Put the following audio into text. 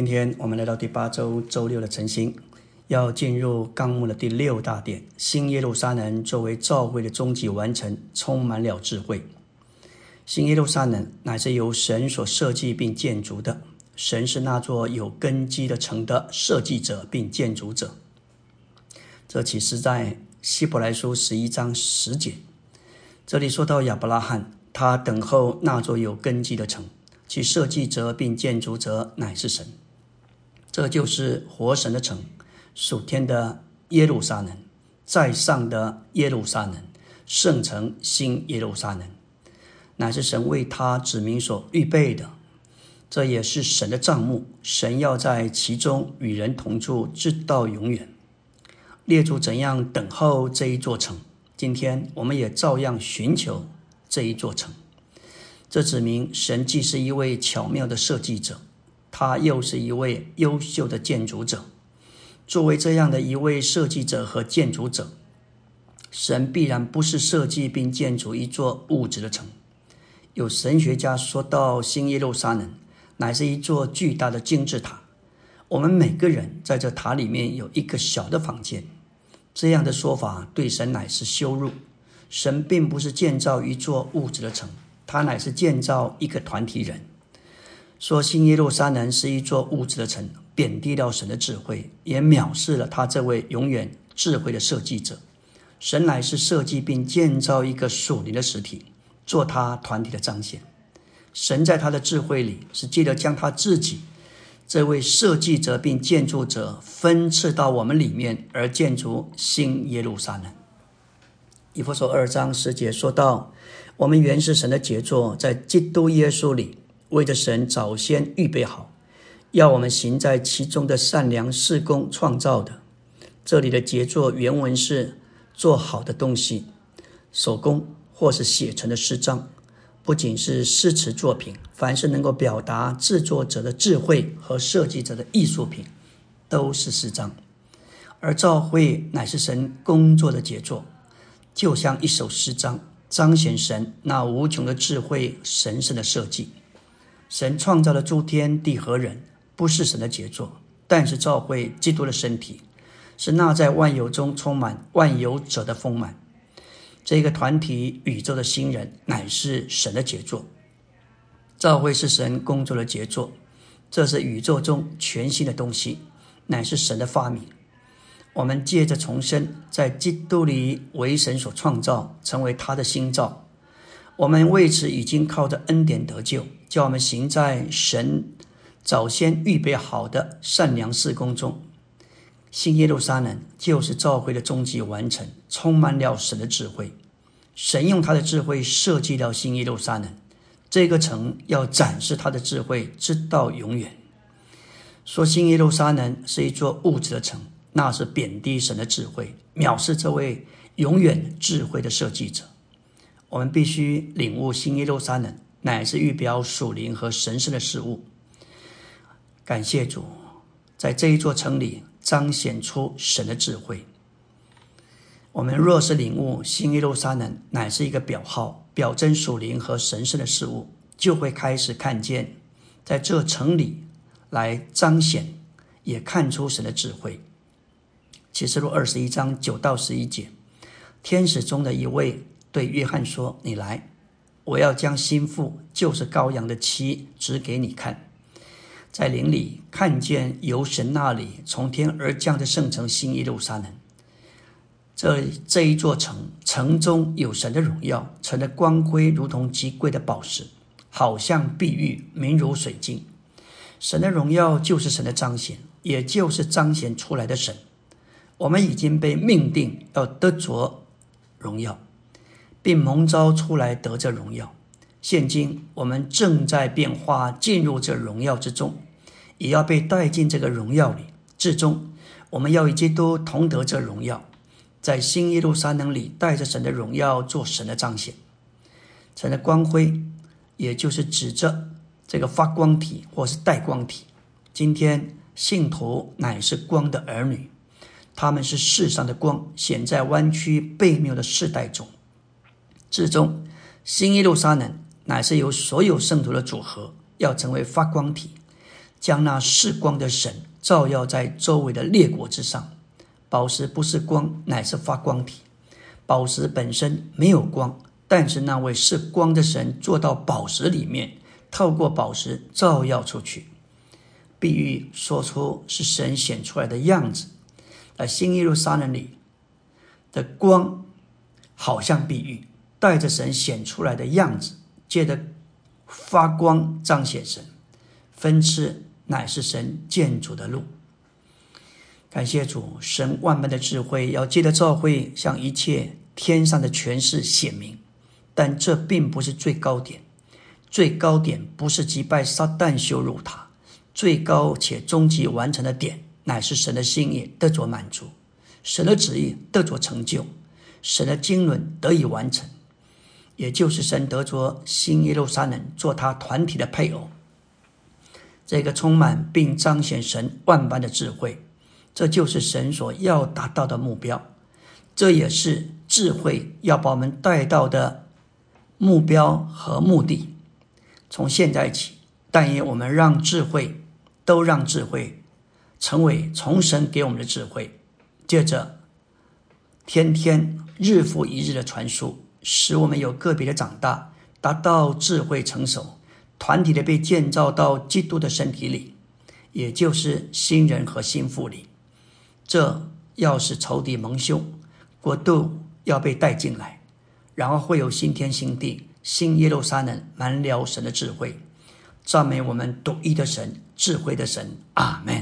今天我们来到第八周周六的晨星，要进入纲目的第六大点。新耶路撒冷作为召会的终极完成，充满了智慧。新耶路撒冷乃是由神所设计并建筑的，神是那座有根基的城的设计者并建筑者。这启示在希伯来书十一章十节。这里说到亚伯拉罕，他等候那座有根基的城。其设计者并建筑者乃是神，这就是活神的城，属天的耶路撒冷，在上的耶路撒冷，圣城新耶路撒冷，乃是神为他指明所预备的。这也是神的帐幕，神要在其中与人同住，直到永远。列祖怎样等候这一座城，今天我们也照样寻求这一座城。这指明神既是一位巧妙的设计者，他又是一位优秀的建筑者。作为这样的一位设计者和建筑者，神必然不是设计并建筑一座物质的城。有神学家说到，新耶路撒冷乃是一座巨大的金字塔。我们每个人在这塔里面有一个小的房间。这样的说法对神乃是羞辱。神并不是建造一座物质的城。他乃是建造一个团体人，说新耶路撒冷是一座物质的城，贬低了神的智慧，也藐视了他这位永远智慧的设计者。神乃是设计并建造一个属灵的实体，做他团体的彰显。神在他的智慧里，是记得将他自己这位设计者并建筑者分赐到我们里面，而建筑新耶路撒冷。以弗所二章十节说到。我们原是神的杰作，在基督耶稣里，为着神早先预备好，要我们行在其中的善良事工创造的。这里的杰作原文是做好的东西，手工或是写成的诗章，不仅是诗词作品，凡是能够表达制作者的智慧和设计者的艺术品，都是诗章。而照会乃是神工作的杰作，就像一首诗章。彰显神那无穷的智慧、神圣的设计。神创造了诸天地和人，不是神的杰作，但是召会基督的身体，是那在万有中充满万有者的丰满。这个团体宇宙的新人，乃是神的杰作。召会是神工作的杰作，这是宇宙中全新的东西，乃是神的发明。我们借着重生，在基督里为神所创造，成为他的新造。我们为此已经靠着恩典得救，叫我们行在神早先预备好的善良事工中。新耶路撒冷就是召会的终极完成，充满了神的智慧。神用他的智慧设计了新耶路撒冷这个城，要展示他的智慧，直到永远。说新耶路撒冷是一座物质的城。那是贬低神的智慧，藐视这位永远智慧的设计者。我们必须领悟新耶路撒冷乃是预表属灵和神圣的事物。感谢主，在这一座城里彰显出神的智慧。我们若是领悟新耶路撒冷乃是一个表号，表征属灵和神圣的事物，就会开始看见，在这城里来彰显，也看出神的智慧。启示录二十一章九到十一节，天使中的一位对约翰说：“你来，我要将心腹，就是羔羊的妻，指给你看。在林里看见由神那里从天而降的圣城新耶路撒冷。这这一座城，城中有神的荣耀，城的光辉如同极贵的宝石，好像碧玉，明如水晶。神的荣耀就是神的彰显，也就是彰显出来的神。”我们已经被命定要得着荣耀，并蒙召出来得这荣耀。现今我们正在变化，进入这荣耀之中，也要被带进这个荣耀里。至终，我们要与基督同得这荣耀，在新耶路撒冷里带着神的荣耀做神的彰显。神的光辉，也就是指着这个发光体或是带光体。今天信徒乃是光的儿女。他们是世上的光，显在弯曲背谬的世代中。至终，新耶路撒冷乃是由所有圣徒的组合，要成为发光体，将那是光的神照耀在周围的列国之上。宝石不是光，乃是发光体。宝石本身没有光，但是那位是光的神坐到宝石里面，透过宝石照耀出去。比喻说出是神显出来的样子。在新耶路撒冷里的光，好像比喻带着神显出来的样子，借着发光彰显神。分赐乃是神建筑的路。感谢主，神万般的智慧要借着教会向一切天上的权势显明，但这并不是最高点。最高点不是击败撒旦、羞辱他，最高且终极完成的点，乃是神的心意得着满足，神的旨意得着成就，神的经纶得以完成，也就是神得着新耶路撒冷做他团体的配偶。这个充满并彰显神万般的智慧。这就是神所要达到的目标，这也是智慧要把我们带到的目标和目的。从现在起，但愿我们让智慧都让智慧成为从神给我们的智慧，接着天天日复一日的传输，使我们有个别的长大，达到智慧成熟，团体的被建造到基督的身体里，也就是新人和新妇里。这要是仇敌蒙羞，国度要被带进来，然后会有新天新地、新耶路撒冷满了神的智慧，赞美我们独一的神、智慧的神。阿门。